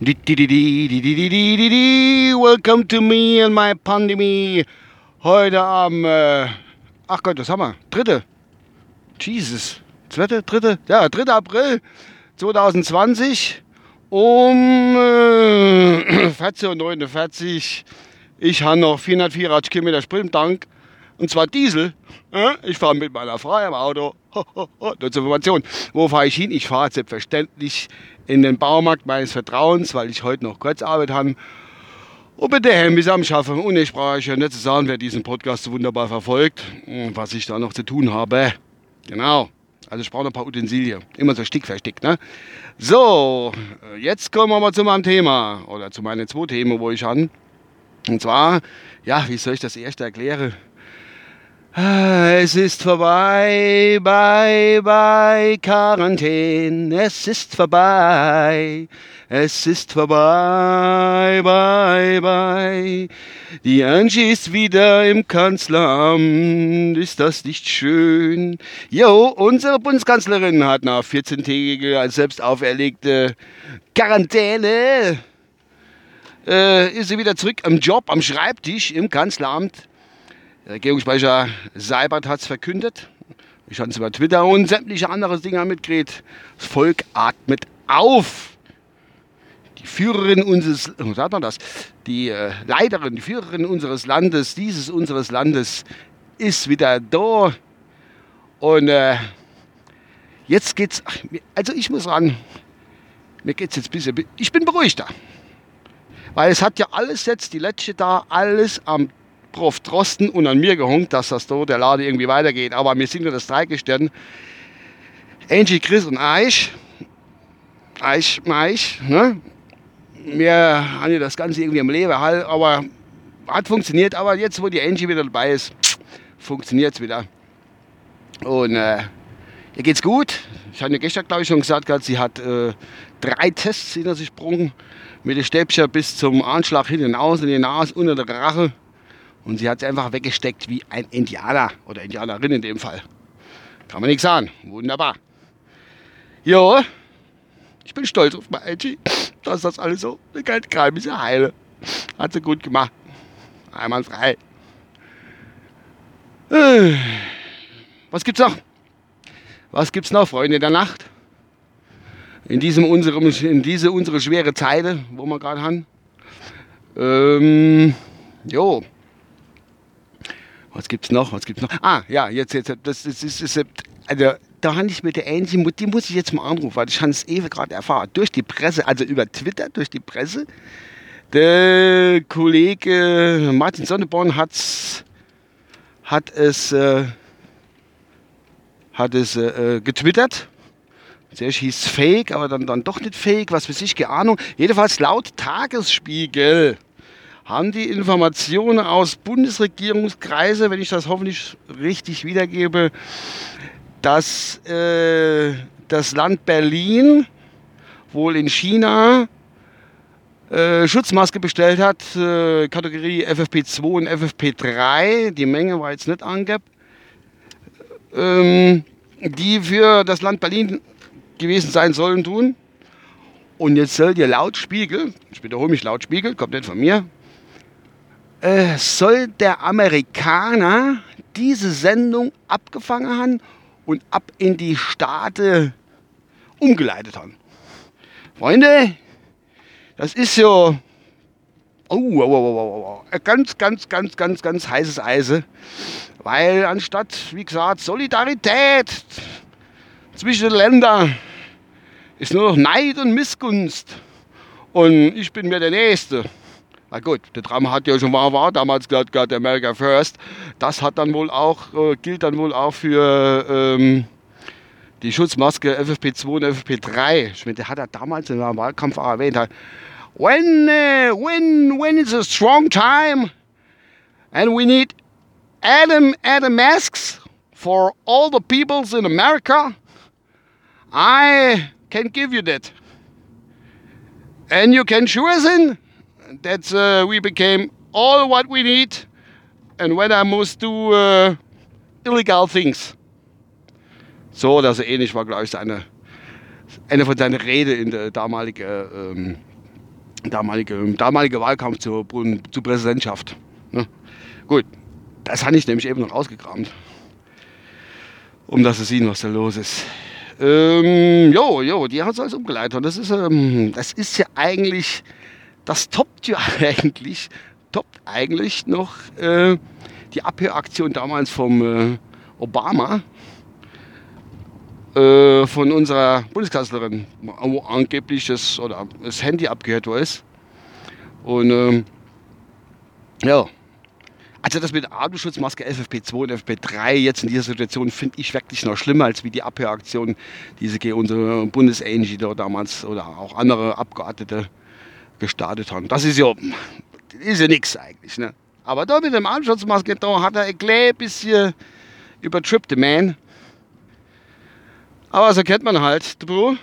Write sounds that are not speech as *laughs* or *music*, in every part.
Welcome to me and my pandemie. Heute am, äh, ach Gott, was haben wir? Dritte. Jesus. Zweite, dritte, ja, 3. April 2020 um äh, *clears throat* 14.49 Uhr. Ich habe noch 484 Kilometer Sprit im Tank. Und zwar Diesel. Ich fahre mit meiner Frau im Auto. Nur zur Information. Wo fahre ich hin? Ich fahre selbstverständlich in den Baumarkt meines Vertrauens, weil ich heute noch Kurzarbeit habe. Und bitte Hemmis am Schaffen. Und ich brauche euch ja nicht zu sagen, wer diesen Podcast so wunderbar verfolgt, was ich da noch zu tun habe. Genau. Also ich brauche noch ein paar Utensilien. Immer so Stick für Stick. Ne? So, jetzt kommen wir mal zu meinem Thema. Oder zu meinen zwei Themen, wo ich an. Und zwar, ja, wie soll ich das erste erklären? Es ist vorbei, bye, bye, Quarantäne. Es ist vorbei. Es ist vorbei, bye, bye. Die Angie ist wieder im Kanzleramt. Ist das nicht schön? Jo, unsere Bundeskanzlerin hat nach 14-tägiger als selbst auferlegte Quarantäne äh, ist sie wieder zurück am Job, am Schreibtisch im Kanzleramt. Der Regierungssprecher Seibert hat es verkündet. Ich habe es über Twitter und sämtliche andere Dinge mitgekriegt. Das Volk atmet auf. Die Führerin unseres, wie sagt man das? Die äh, Leiterin, die Führerin unseres Landes, dieses unseres Landes, ist wieder da. Und äh, jetzt geht's, also ich muss sagen, mir geht's jetzt ein bisschen, ich bin beruhigter. Weil es hat ja alles jetzt, die letzte da, alles am Prof Drosten und an mir gehunkt, dass das da der Lade irgendwie weitergeht. Aber wir sind ja das Dreigestern. Angie, Chris und Eich. Eich, Eich, ne? Wir haben ja das Ganze irgendwie am Leben halt, aber hat funktioniert. Aber jetzt, wo die Angie wieder dabei ist, funktioniert es wieder. Und äh, ihr geht's gut. Ich ja gestern, glaube ich, schon gesagt, sie hat äh, drei Tests hinter sich gebrungen. Mit dem Stäbchen bis zum Anschlag hinten aus, in die Nase, unter der Rache. Und sie hat es einfach weggesteckt wie ein Indianer oder Indianerin in dem Fall. Kann man nichts sagen. Wunderbar. Jo, ich bin stolz auf meine Angie, dass das alles so eine ist ja heile. Hat sie gut gemacht. Einwandfrei. Äh, was gibt's noch? Was gibt's noch, Freunde der Nacht? In, diesem unserem, in diese unsere schwere Zeit, wo wir gerade haben. Ähm, jo. Was gibt's noch? Was gibt's noch? Ah, ja, jetzt, jetzt, das, das ist, ist also, da habe ich mit der Angie, die muss ich jetzt mal anrufen, weil ich habe es eben gerade erfahren. Durch die Presse, also über Twitter, durch die Presse. Der Kollege Martin Sonneborn hat's, hat es, äh, hat es äh, getwittert. Zuerst hieß es Fake, aber dann, dann doch nicht Fake, was weiß ich, keine Ahnung. Jedenfalls laut Tagesspiegel haben die Informationen aus Bundesregierungskreise, wenn ich das hoffentlich richtig wiedergebe, dass äh, das Land Berlin wohl in China äh, Schutzmaske bestellt hat, äh, Kategorie FFP2 und FFP3, die Menge war jetzt nicht angegeben, ähm, die für das Land Berlin gewesen sein sollen tun. Und jetzt soll dir laut Spiegel, ich wiederhole mich laut Spiegel, kommt nicht von mir, äh, soll der Amerikaner diese Sendung abgefangen haben und ab in die Staaten umgeleitet haben. Freunde, das ist so oh, oh, oh, oh, ganz, ganz, ganz, ganz, ganz heißes Eise. Weil anstatt, wie gesagt, Solidarität zwischen den Ländern ist nur noch Neid und Missgunst. Und ich bin mir der Nächste. Na gut, der Drama hat ja schon war, war damals gerade gerade America First. Das hat dann wohl auch, äh, gilt dann wohl auch für ähm, die Schutzmaske FFP2 und FFP3. Ich meine, der hat er damals in einem Wahlkampf auch erwähnt. When, uh, when, when it's a strong time and we need Adam, Adam masks for all the peoples in America, I can give you that. And you can sure in that uh, we became all what we need and when I must do uh, illegal things. So oder so ähnlich war, glaube ich, seine, eine von seinen Rede in der damaligen ähm, damalige, damalige Wahlkampf zur, zur Präsidentschaft. Ne? Gut, das habe ich nämlich eben noch ausgekramt, um das zu sehen, was da los ist. Ähm, jo, jo, die hat es alles umgeleitet. Und das ist, ähm, das ist ja eigentlich, das toppt ja *laughs* eigentlich, toppt eigentlich noch äh, die Abhöraktion damals vom äh, Obama, äh, von unserer Bundeskanzlerin, wo angeblich das, oder das Handy abgehört worden ist. Und ähm, ja, also das mit Atemschutzmaske FFP2 und FFP3 jetzt in dieser Situation finde ich wirklich noch schlimmer als wie die Abhöraktion, die unsere Bundesangie da damals oder auch andere Abgeordnete gestartet haben. Das ist ja, ist ja nichts eigentlich. Ne? Aber da mit dem Atemschutzmaske, da hat er ein klein bisschen übertrippt, man. Aber so kennt man halt, Bro.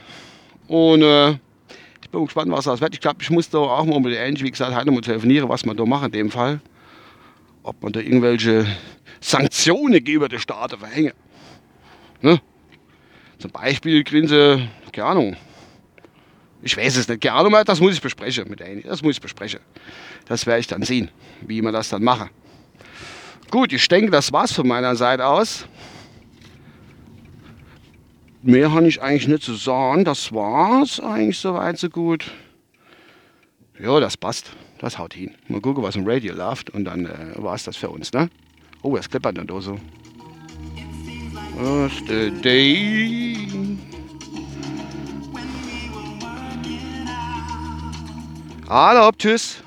Und äh, ich bin gespannt, was das wird. Ich glaube, ich muss da auch mal mit der Angie, wie gesagt, heute mal telefonieren, was man da machen in dem Fall. Ob man da irgendwelche Sanktionen gegenüber der Staaten verhängen. Ne? Zum Beispiel kriegen sie, keine Ahnung, ich weiß es nicht, keine Ahnung, das muss ich besprechen mit Angie. Das muss ich besprechen. Das werde ich dann sehen, wie man das dann machen. Gut, ich denke, das war's von meiner Seite aus mehr habe ich eigentlich nicht zu sagen. Das war's eigentlich soweit so gut. Ja, das passt. Das haut hin. Mal gucken, was im Radio läuft und dann äh, war es das für uns. Ne? Oh, es klippert dann da so. What's the day? Hallo, tschüss.